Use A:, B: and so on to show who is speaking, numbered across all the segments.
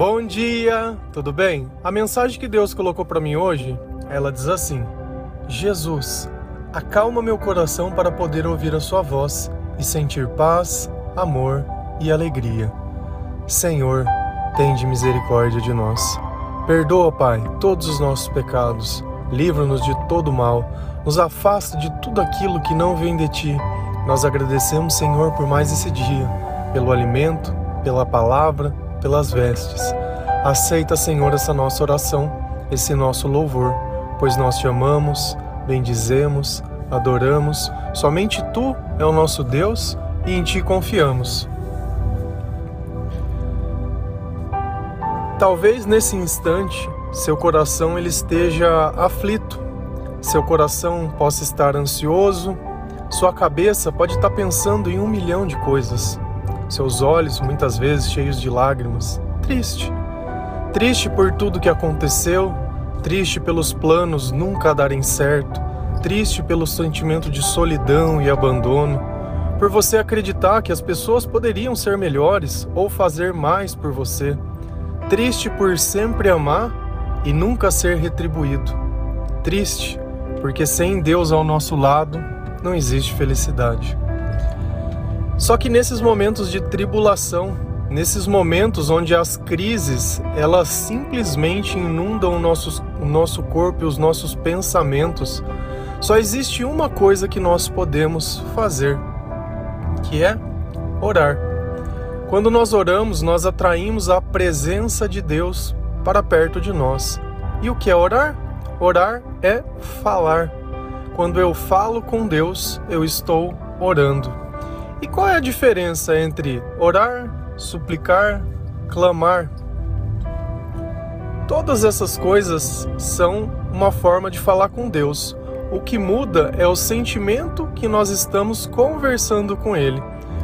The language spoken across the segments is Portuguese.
A: Bom dia, tudo bem? A mensagem que Deus colocou para mim hoje, ela diz assim: Jesus, acalma meu coração para poder ouvir a sua voz e sentir paz, amor e alegria. Senhor, tende misericórdia de nós. Perdoa, Pai, todos os nossos pecados. Livra-nos de todo mal. Nos afasta de tudo aquilo que não vem de ti. Nós agradecemos, Senhor, por mais esse dia, pelo alimento, pela palavra, pelas vestes. Aceita, Senhor, essa nossa oração, esse nosso louvor, pois nós te amamos, bendizemos, adoramos. Somente tu é o nosso Deus e em ti confiamos. Talvez nesse instante seu coração ele esteja aflito, seu coração possa estar ansioso, sua cabeça pode estar pensando em um milhão de coisas seus olhos muitas vezes cheios de lágrimas, triste. Triste por tudo que aconteceu, triste pelos planos nunca darem certo, triste pelo sentimento de solidão e abandono, por você acreditar que as pessoas poderiam ser melhores ou fazer mais por você, triste por sempre amar e nunca ser retribuído, triste porque sem Deus ao nosso lado não existe felicidade. Só que nesses momentos de tribulação, nesses momentos onde as crises elas simplesmente inundam o nosso, o nosso corpo e os nossos pensamentos, só existe uma coisa que nós podemos fazer, que é orar. Quando nós oramos, nós atraímos a presença de Deus para perto de nós. E o que é orar? Orar é falar. Quando eu falo com Deus, eu estou orando. E qual é a diferença entre orar, suplicar, clamar? Todas essas coisas são uma forma de falar com Deus. O que muda é o sentimento que nós estamos conversando com Ele.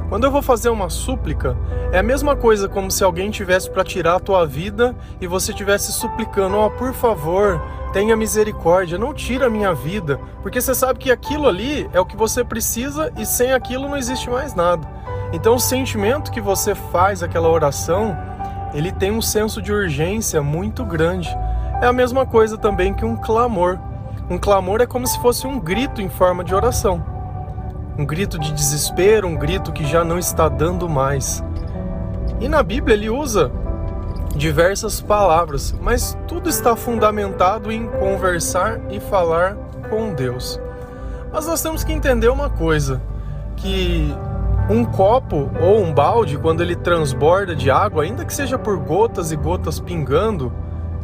A: Quando eu vou fazer uma súplica, é a mesma coisa como se alguém tivesse para tirar a tua vida e você tivesse suplicando: "Ó, oh, por favor, tenha misericórdia, não tira a minha vida", porque você sabe que aquilo ali é o que você precisa e sem aquilo não existe mais nada. Então o sentimento que você faz aquela oração, ele tem um senso de urgência muito grande. É a mesma coisa também que um clamor. Um clamor é como se fosse um grito em forma de oração um grito de desespero, um grito que já não está dando mais. E na Bíblia ele usa diversas palavras, mas tudo está fundamentado em conversar e falar com Deus. Mas nós temos que entender uma coisa, que um copo ou um balde, quando ele transborda de água, ainda que seja por gotas e gotas pingando,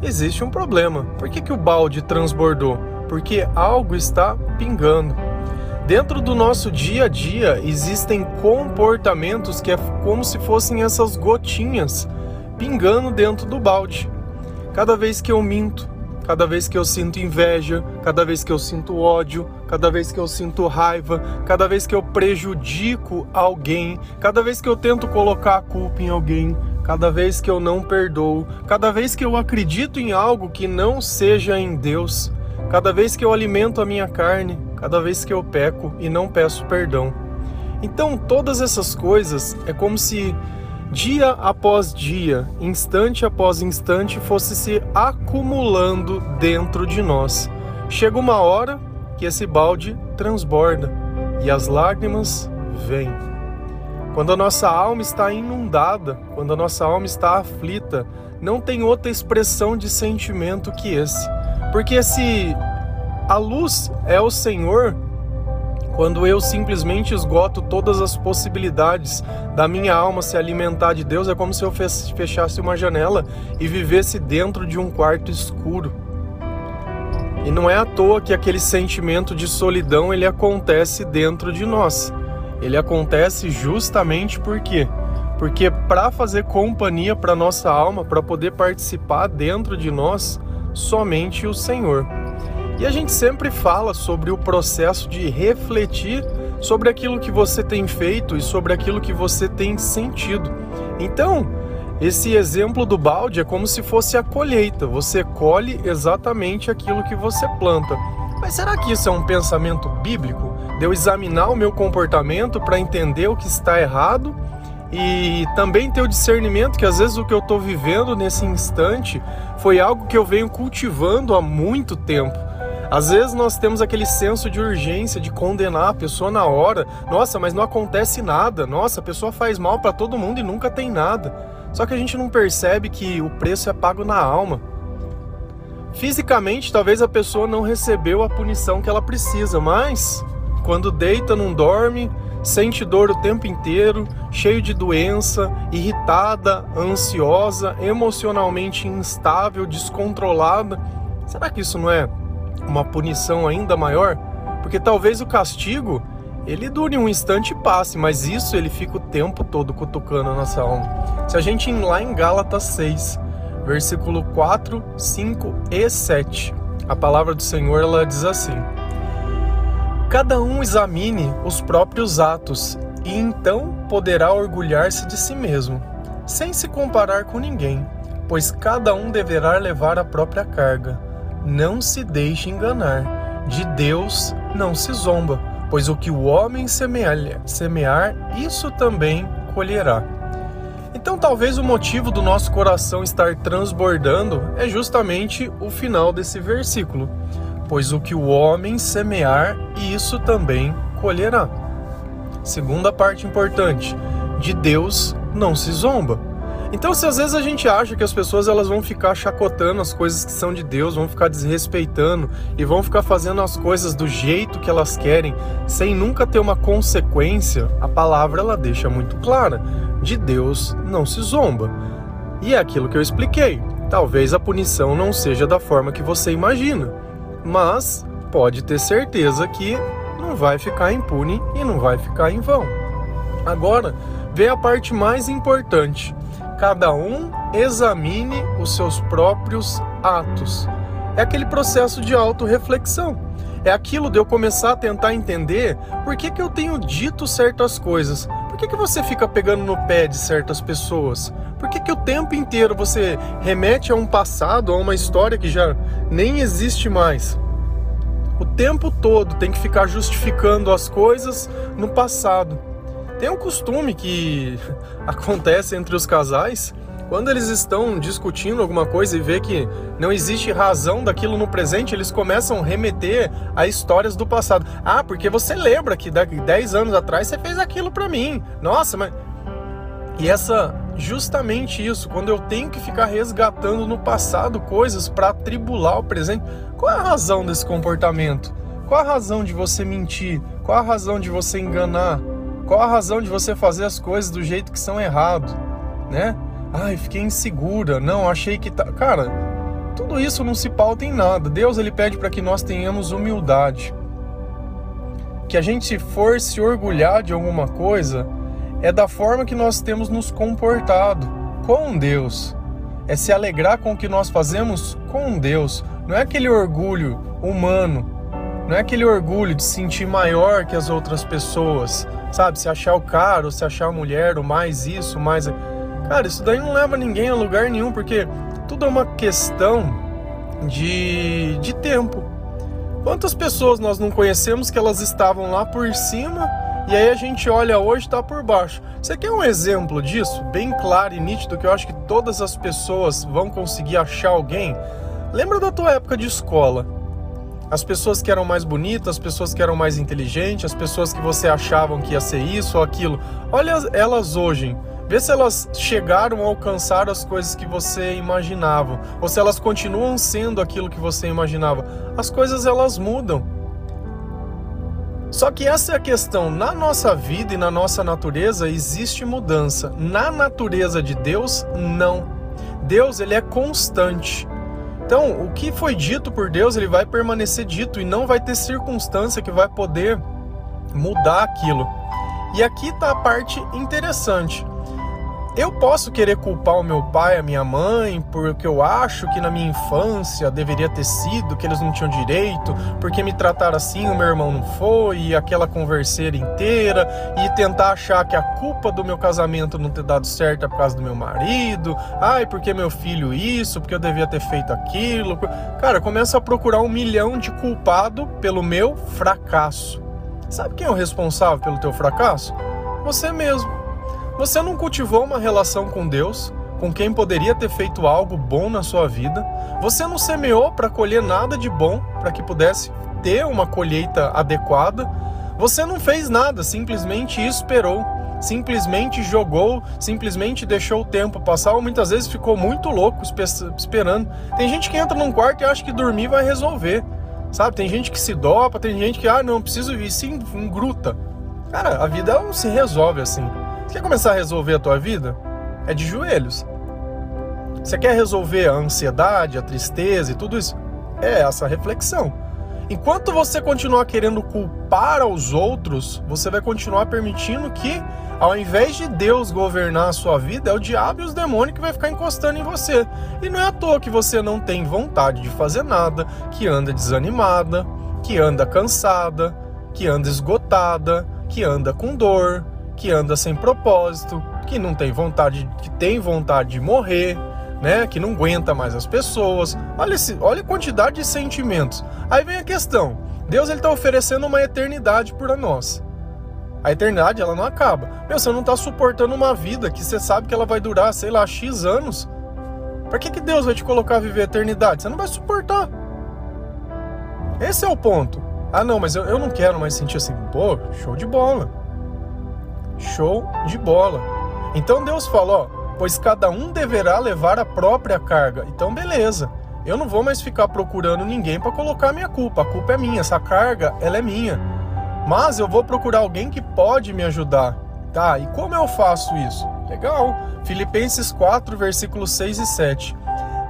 A: existe um problema. Por que, que o balde transbordou? Porque algo está pingando. Dentro do nosso dia a dia existem comportamentos que é como se fossem essas gotinhas pingando dentro do balde. Cada vez que eu minto, cada vez que eu sinto inveja, cada vez que eu sinto ódio, cada vez que eu sinto raiva, cada vez que eu prejudico alguém, cada vez que eu tento colocar a culpa em alguém, cada vez que eu não perdoo, cada vez que eu acredito em algo que não seja em Deus, cada vez que eu alimento a minha carne, cada vez que eu peco e não peço perdão. Então, todas essas coisas é como se dia após dia, instante após instante, fosse se acumulando dentro de nós. Chega uma hora que esse balde transborda e as lágrimas vêm. Quando a nossa alma está inundada, quando a nossa alma está aflita, não tem outra expressão de sentimento que esse. Porque se a luz é o Senhor quando eu simplesmente esgoto todas as possibilidades da minha alma se alimentar de Deus, é como se eu fechasse uma janela e vivesse dentro de um quarto escuro. E não é à toa que aquele sentimento de solidão ele acontece dentro de nós. Ele acontece justamente por quê? Porque para fazer companhia para nossa alma, para poder participar dentro de nós, somente o Senhor. E a gente sempre fala sobre o processo de refletir sobre aquilo que você tem feito e sobre aquilo que você tem sentido. Então, esse exemplo do balde é como se fosse a colheita. Você colhe exatamente aquilo que você planta. Mas será que isso é um pensamento bíblico? De eu examinar o meu comportamento para entender o que está errado e também ter o discernimento que às vezes o que eu estou vivendo nesse instante foi algo que eu venho cultivando há muito tempo. Às vezes nós temos aquele senso de urgência de condenar a pessoa na hora. Nossa, mas não acontece nada. Nossa, a pessoa faz mal para todo mundo e nunca tem nada. Só que a gente não percebe que o preço é pago na alma. Fisicamente, talvez a pessoa não recebeu a punição que ela precisa, mas quando deita, não dorme, sente dor o tempo inteiro, cheio de doença, irritada, ansiosa, emocionalmente instável, descontrolada. Será que isso não é uma punição ainda maior? Porque talvez o castigo ele dure um instante e passe, mas isso ele fica o tempo todo cutucando a nossa alma. Se a gente ir lá em Gálatas 6, versículo 4, 5 e 7, a palavra do Senhor ela diz assim: Cada um examine os próprios atos e então poderá orgulhar-se de si mesmo, sem se comparar com ninguém, pois cada um deverá levar a própria carga. Não se deixe enganar, de Deus não se zomba, pois o que o homem semear, isso também colherá. Então, talvez o motivo do nosso coração estar transbordando é justamente o final desse versículo pois o que o homem semear, isso também colherá. Segunda parte importante, de Deus não se zomba. Então, se às vezes a gente acha que as pessoas elas vão ficar chacotando as coisas que são de Deus, vão ficar desrespeitando e vão ficar fazendo as coisas do jeito que elas querem, sem nunca ter uma consequência, a palavra ela deixa muito clara: de Deus não se zomba. E é aquilo que eu expliquei. Talvez a punição não seja da forma que você imagina mas pode ter certeza que não vai ficar impune e não vai ficar em vão. Agora, vem a parte mais importante. Cada um examine os seus próprios atos. É aquele processo de autorreflexão. É aquilo de eu começar a tentar entender por que, que eu tenho dito certas coisas. Por que, que você fica pegando no pé de certas pessoas? Por que, que o tempo inteiro você remete a um passado, a uma história que já nem existe mais? O tempo todo tem que ficar justificando as coisas no passado. Tem um costume que acontece entre os casais quando eles estão discutindo alguma coisa e vê que não existe razão daquilo no presente, eles começam a remeter a histórias do passado. Ah, porque você lembra que 10 anos atrás você fez aquilo para mim. Nossa, mas e essa justamente isso, quando eu tenho que ficar resgatando no passado coisas para atribular o presente, qual é a razão desse comportamento? Qual a razão de você mentir? Qual a razão de você enganar? Qual a razão de você fazer as coisas do jeito que são errado, né? Ai, fiquei insegura. Não, achei que tá, cara, tudo isso não se pauta em nada. Deus ele pede para que nós tenhamos humildade. Que a gente for se orgulhar de alguma coisa, é da forma que nós temos nos comportado com Deus. É se alegrar com o que nós fazemos com Deus. Não é aquele orgulho humano. Não é aquele orgulho de se sentir maior que as outras pessoas. Sabe? Se achar o cara, ou se achar a mulher, ou mais isso, mais. Cara, isso daí não leva ninguém a lugar nenhum, porque tudo é uma questão de, de tempo. Quantas pessoas nós não conhecemos que elas estavam lá por cima e aí a gente olha hoje está por baixo. Você quer um exemplo disso, bem claro e nítido, que eu acho que todas as pessoas vão conseguir achar alguém? Lembra da tua época de escola? As pessoas que eram mais bonitas, as pessoas que eram mais inteligentes, as pessoas que você achavam que ia ser isso ou aquilo. Olha elas hoje. Vê se elas chegaram a alcançar as coisas que você imaginava, ou se elas continuam sendo aquilo que você imaginava. As coisas elas mudam. Só que essa é a questão. Na nossa vida e na nossa natureza existe mudança. Na natureza de Deus, não. Deus, ele é constante. Então, o que foi dito por Deus, ele vai permanecer dito e não vai ter circunstância que vai poder mudar aquilo. E aqui está a parte interessante. Eu posso querer culpar o meu pai, a minha mãe, porque eu acho que na minha infância deveria ter sido, que eles não tinham direito, porque me trataram assim, o meu irmão não foi, e aquela converseira inteira, e tentar achar que a culpa do meu casamento não ter dado certo é por causa do meu marido, ai, porque meu filho isso, porque eu devia ter feito aquilo. Cara, começa a procurar um milhão de culpado pelo meu fracasso. Sabe quem é o responsável pelo teu fracasso? Você mesmo. Você não cultivou uma relação com Deus, com quem poderia ter feito algo bom na sua vida. Você não semeou para colher nada de bom, para que pudesse ter uma colheita adequada. Você não fez nada, simplesmente esperou, simplesmente jogou, simplesmente deixou o tempo passar, ou muitas vezes ficou muito louco esperando. Tem gente que entra num quarto e acha que dormir vai resolver. Sabe? Tem gente que se dopa, tem gente que, ah, não, preciso ir, se engruta. Cara, a vida não se resolve assim. Quer começar a resolver a tua vida? É de joelhos. Você quer resolver a ansiedade, a tristeza e tudo isso? É essa reflexão. Enquanto você continuar querendo culpar aos outros, você vai continuar permitindo que, ao invés de Deus governar a sua vida, é o diabo e os demônios que vai ficar encostando em você. E não é à toa que você não tem vontade de fazer nada, que anda desanimada, que anda cansada, que anda esgotada, que anda com dor, que anda sem propósito, que não tem vontade, que tem vontade de morrer, né? Que não aguenta mais as pessoas. Olha, esse, olha a quantidade de sentimentos. Aí vem a questão: Deus ele está oferecendo uma eternidade para nós. A eternidade ela não acaba. Meu, você não está suportando uma vida que você sabe que ela vai durar, sei lá, X anos. Para que, que Deus vai te colocar a viver a eternidade? Você não vai suportar. Esse é o ponto. Ah, não, mas eu, eu não quero mais sentir assim. Pô, show de bola. Show de bola. Então Deus fala, ó, pois cada um deverá levar a própria carga. Então, beleza. Eu não vou mais ficar procurando ninguém para colocar minha culpa. A culpa é minha, essa carga, ela é minha. Mas eu vou procurar alguém que pode me ajudar. Tá, e como eu faço isso? Legal. Filipenses 4, versículos 6 e 7.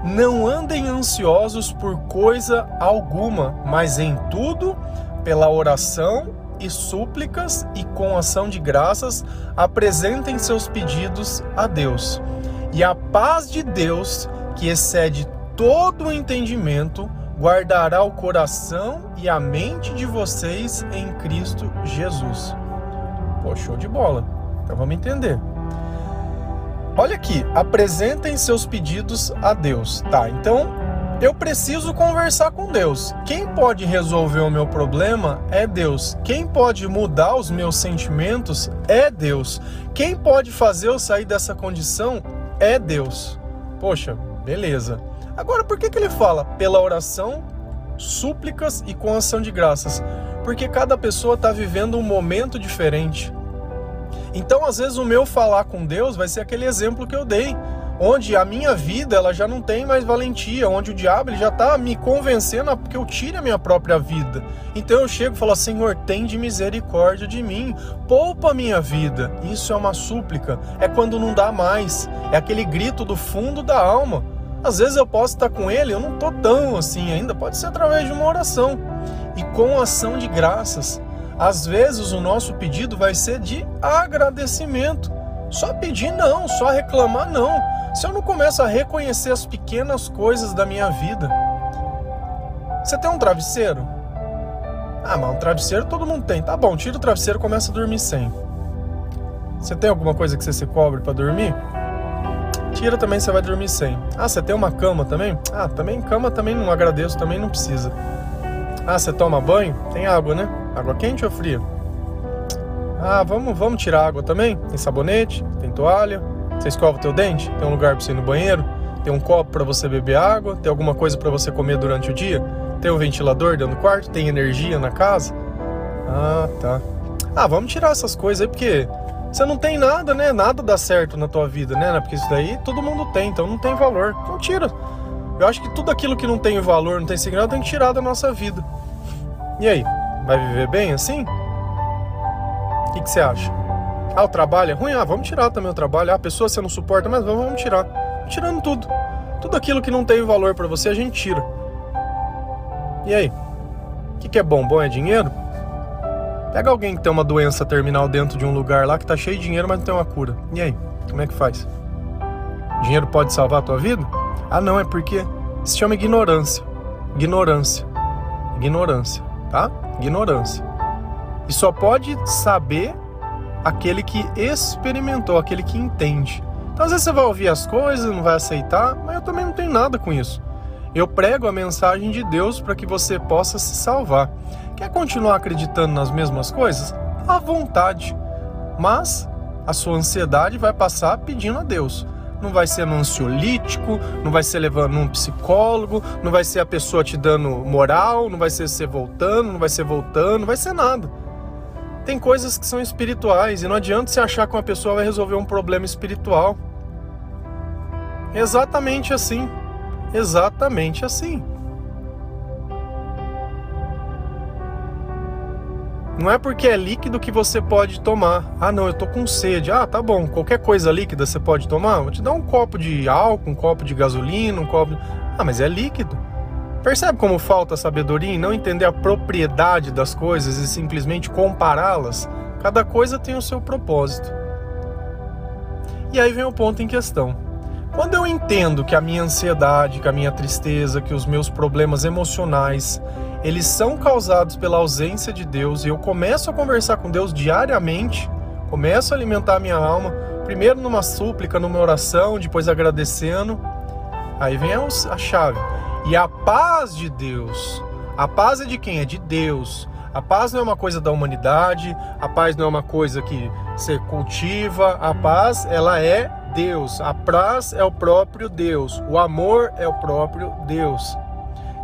A: Não andem ansiosos por coisa alguma, mas em tudo, pela oração e súplicas e com ação de graças apresentem seus pedidos a Deus. E a paz de Deus, que excede todo o entendimento, guardará o coração e a mente de vocês em Cristo Jesus. Pô, show de bola. Então vamos entender. Olha aqui, apresentem seus pedidos a Deus. Tá, então eu preciso conversar com Deus. Quem pode resolver o meu problema é Deus. Quem pode mudar os meus sentimentos é Deus. Quem pode fazer eu sair dessa condição é Deus. Poxa, beleza. Agora, por que, que ele fala? Pela oração, súplicas e com ação de graças. Porque cada pessoa está vivendo um momento diferente. Então, às vezes, o meu falar com Deus vai ser aquele exemplo que eu dei onde a minha vida ela já não tem mais valentia, onde o diabo ele já está me convencendo a que eu tire a minha própria vida. Então eu chego e falo: Senhor, tem de misericórdia de mim, poupa a minha vida. Isso é uma súplica, é quando não dá mais, é aquele grito do fundo da alma. Às vezes eu posso estar com ele, eu não estou tão assim ainda, pode ser através de uma oração e com ação de graças. Às vezes o nosso pedido vai ser de agradecimento. Só pedir não, só reclamar não. Se eu não começo a reconhecer as pequenas coisas da minha vida. Você tem um travesseiro? Ah, mas um travesseiro todo mundo tem. Tá bom, tira o travesseiro e começa a dormir sem. Você tem alguma coisa que você se cobre para dormir? Tira também, você vai dormir sem. Ah, você tem uma cama também? Ah, também cama também não agradeço, também não precisa. Ah, você toma banho? Tem água, né? Água quente ou fria? Ah, vamos, vamos tirar água também? Tem sabonete, tem toalha. Você escova o teu dente? Tem um lugar para você ir no banheiro? Tem um copo para você beber água? Tem alguma coisa para você comer durante o dia? Tem um ventilador dentro do quarto? Tem energia na casa? Ah, tá. Ah, vamos tirar essas coisas aí porque você não tem nada, né? Nada dá certo na tua vida, né? Porque isso daí todo mundo tem, então não tem valor. Então tira. Eu acho que tudo aquilo que não tem valor, não tem significado, tem que tirar da nossa vida. E aí? Vai viver bem assim? O que, que você acha? Ah, o trabalho é ruim? Ah, vamos tirar também o trabalho. Ah, a pessoa você não suporta, mas vamos tirar. Tirando tudo. Tudo aquilo que não tem valor para você, a gente tira. E aí? O que, que é bom? Bom é dinheiro? Pega alguém que tem uma doença terminal dentro de um lugar lá que tá cheio de dinheiro, mas não tem uma cura. E aí? Como é que faz? Dinheiro pode salvar a tua vida? Ah, não, é porque se chama ignorância. Ignorância. Ignorância, tá? Ignorância. E só pode saber aquele que experimentou, aquele que entende. Então, às vezes você vai ouvir as coisas, não vai aceitar, mas eu também não tenho nada com isso. Eu prego a mensagem de Deus para que você possa se salvar. Quer continuar acreditando nas mesmas coisas? À vontade. Mas a sua ansiedade vai passar pedindo a Deus. Não vai ser no ansiolítico, não vai ser levando um psicólogo, não vai ser a pessoa te dando moral, não vai ser você voltando, não vai ser voltando, não vai ser nada. Tem coisas que são espirituais e não adianta você achar que uma pessoa vai resolver um problema espiritual. Exatamente assim. Exatamente assim. Não é porque é líquido que você pode tomar. Ah, não, eu tô com sede. Ah, tá bom. Qualquer coisa líquida você pode tomar. Vou te dar um copo de álcool, um copo de gasolina, um copo. Ah, mas é líquido. Percebe como falta sabedoria em não entender a propriedade das coisas e simplesmente compará-las? Cada coisa tem o seu propósito. E aí vem o ponto em questão. Quando eu entendo que a minha ansiedade, que a minha tristeza, que os meus problemas emocionais, eles são causados pela ausência de Deus e eu começo a conversar com Deus diariamente, começo a alimentar a minha alma, primeiro numa súplica, numa oração, depois agradecendo. Aí vem a chave. E a paz de Deus. A paz é de quem? É de Deus. A paz não é uma coisa da humanidade, a paz não é uma coisa que você cultiva, a paz ela é Deus. A paz é o próprio Deus. O amor é o próprio Deus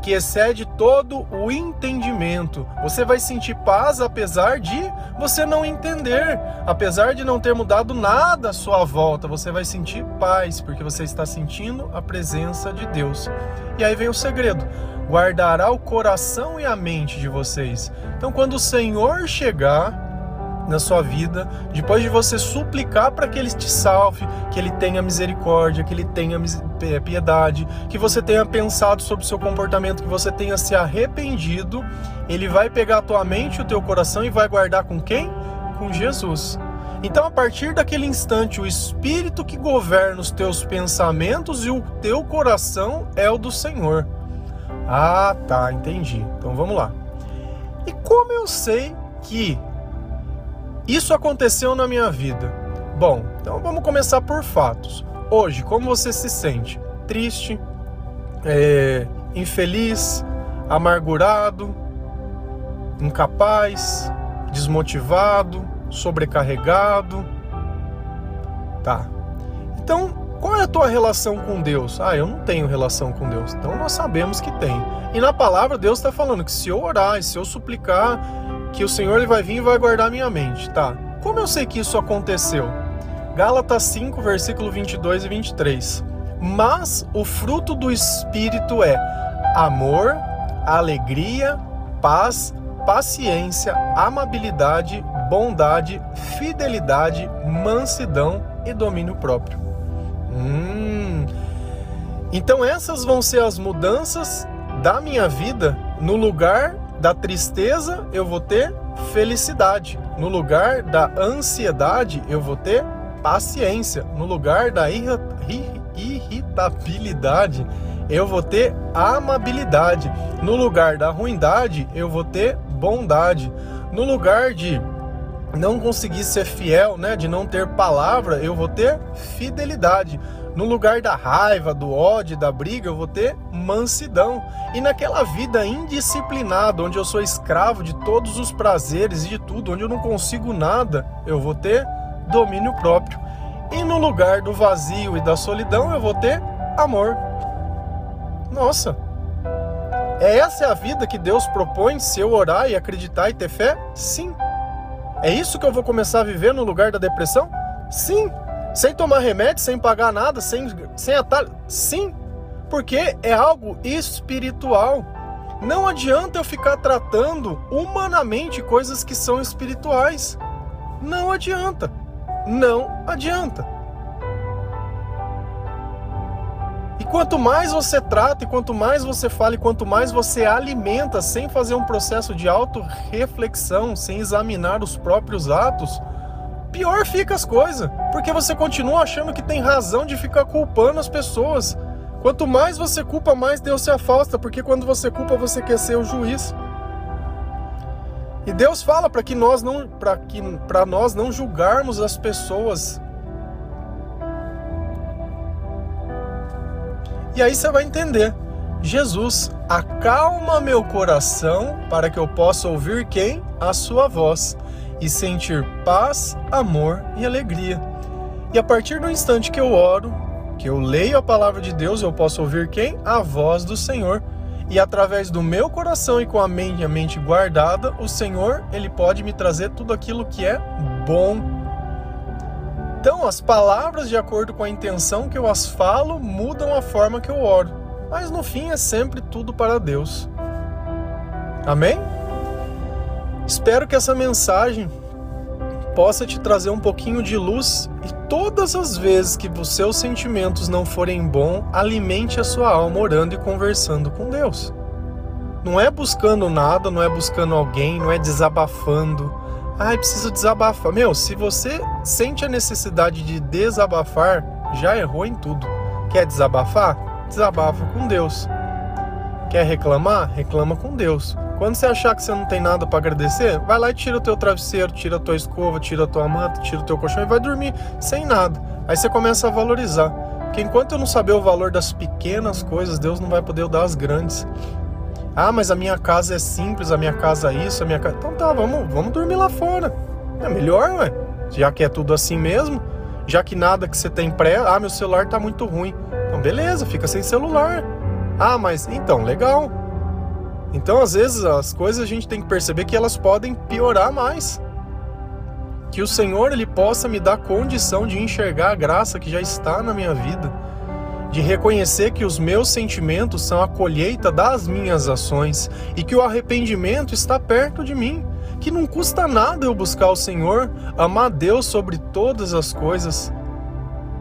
A: que excede todo o entendimento. Você vai sentir paz apesar de você não entender, apesar de não ter mudado nada à sua volta, você vai sentir paz, porque você está sentindo a presença de Deus. E aí vem o segredo: guardará o coração e a mente de vocês. Então, quando o Senhor chegar, na sua vida, depois de você suplicar para que Ele te salve, que Ele tenha misericórdia, que Ele tenha piedade, que você tenha pensado sobre o seu comportamento, que você tenha se arrependido, Ele vai pegar a tua mente o teu coração e vai guardar com quem? Com Jesus. Então, a partir daquele instante, o Espírito que governa os teus pensamentos e o teu coração é o do Senhor. Ah, tá, entendi. Então vamos lá. E como eu sei que isso aconteceu na minha vida. Bom, então vamos começar por fatos. Hoje, como você se sente? Triste, é, infeliz, amargurado, incapaz, desmotivado, sobrecarregado? Tá. Então, qual é a tua relação com Deus? Ah, eu não tenho relação com Deus. Então nós sabemos que tem. E na palavra Deus está falando que se eu orar, se eu suplicar, que o Senhor ele vai vir e vai guardar minha mente, tá? Como eu sei que isso aconteceu? Gálatas 5, versículo 22 e 23. Mas o fruto do Espírito é amor, alegria, paz, paciência, amabilidade, bondade, fidelidade, mansidão e domínio próprio. Hum. Então essas vão ser as mudanças da minha vida no lugar da tristeza eu vou ter felicidade. No lugar da ansiedade eu vou ter paciência. No lugar da irritabilidade eu vou ter amabilidade. No lugar da ruindade eu vou ter bondade. No lugar de não conseguir ser fiel, né, de não ter palavra, eu vou ter fidelidade. No lugar da raiva, do ódio, da briga, eu vou ter mansidão. E naquela vida indisciplinada, onde eu sou escravo de todos os prazeres e de tudo, onde eu não consigo nada, eu vou ter domínio próprio. E no lugar do vazio e da solidão, eu vou ter amor. Nossa! É essa a vida que Deus propõe se eu orar e acreditar e ter fé? Sim. É isso que eu vou começar a viver no lugar da depressão? Sim. Sem tomar remédio, sem pagar nada, sem, sem atalho? Sim, porque é algo espiritual. Não adianta eu ficar tratando humanamente coisas que são espirituais. Não adianta. Não adianta. E quanto mais você trata, e quanto mais você fala, e quanto mais você alimenta sem fazer um processo de auto-reflexão, sem examinar os próprios atos, pior fica as coisas, porque você continua achando que tem razão de ficar culpando as pessoas. Quanto mais você culpa, mais Deus se afasta, porque quando você culpa, você quer ser o juiz. E Deus fala para que nós não para que para nós não julgarmos as pessoas. E aí você vai entender. Jesus, acalma meu coração para que eu possa ouvir quem? A sua voz. E sentir paz, amor e alegria. E a partir do instante que eu oro, que eu leio a palavra de Deus, eu posso ouvir quem? A voz do Senhor. E através do meu coração e com a mente, a mente guardada, o Senhor, ele pode me trazer tudo aquilo que é bom. Então, as palavras de acordo com a intenção que eu as falo mudam a forma que eu oro. Mas no fim é sempre tudo para Deus. Amém? Espero que essa mensagem possa te trazer um pouquinho de luz e todas as vezes que os seus sentimentos não forem bons, alimente a sua alma orando e conversando com Deus. Não é buscando nada, não é buscando alguém, não é desabafando. Ai, preciso desabafar. Meu, se você sente a necessidade de desabafar, já errou em tudo. Quer desabafar? Desabafa com Deus. Quer reclamar? Reclama com Deus. Quando você achar que você não tem nada para agradecer, vai lá e tira o teu travesseiro, tira a tua escova, tira a tua manta, tira o teu colchão e vai dormir sem nada. Aí você começa a valorizar. Porque enquanto eu não saber o valor das pequenas coisas, Deus não vai poder dar as grandes. Ah, mas a minha casa é simples, a minha casa é isso, a minha casa. Então tá, vamos, vamos dormir lá fora. É melhor, ué. Já que é tudo assim mesmo, já que nada que você tem pré, ah, meu celular tá muito ruim. Então beleza, fica sem celular. Ah, mas então, legal. Então, às vezes, as coisas a gente tem que perceber que elas podem piorar mais. Que o Senhor ele possa me dar condição de enxergar a graça que já está na minha vida, de reconhecer que os meus sentimentos são a colheita das minhas ações. E que o arrependimento está perto de mim, que não custa nada eu buscar o Senhor, amar Deus sobre todas as coisas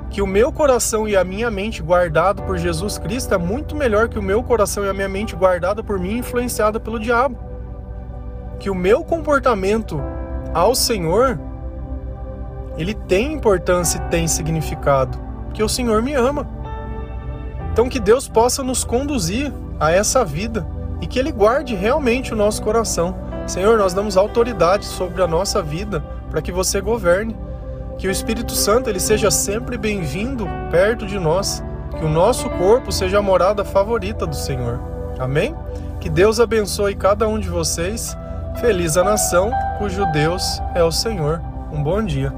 A: que o meu coração e a minha mente guardado por Jesus Cristo é muito melhor que o meu coração e a minha mente guardada por mim influenciada pelo diabo. Que o meu comportamento ao Senhor ele tem importância e tem significado, que o Senhor me ama. Então que Deus possa nos conduzir a essa vida e que ele guarde realmente o nosso coração. Senhor, nós damos autoridade sobre a nossa vida para que você governe que o Espírito Santo ele seja sempre bem-vindo perto de nós, que o nosso corpo seja a morada favorita do Senhor. Amém? Que Deus abençoe cada um de vocês. Feliz a nação cujo Deus é o Senhor. Um bom dia.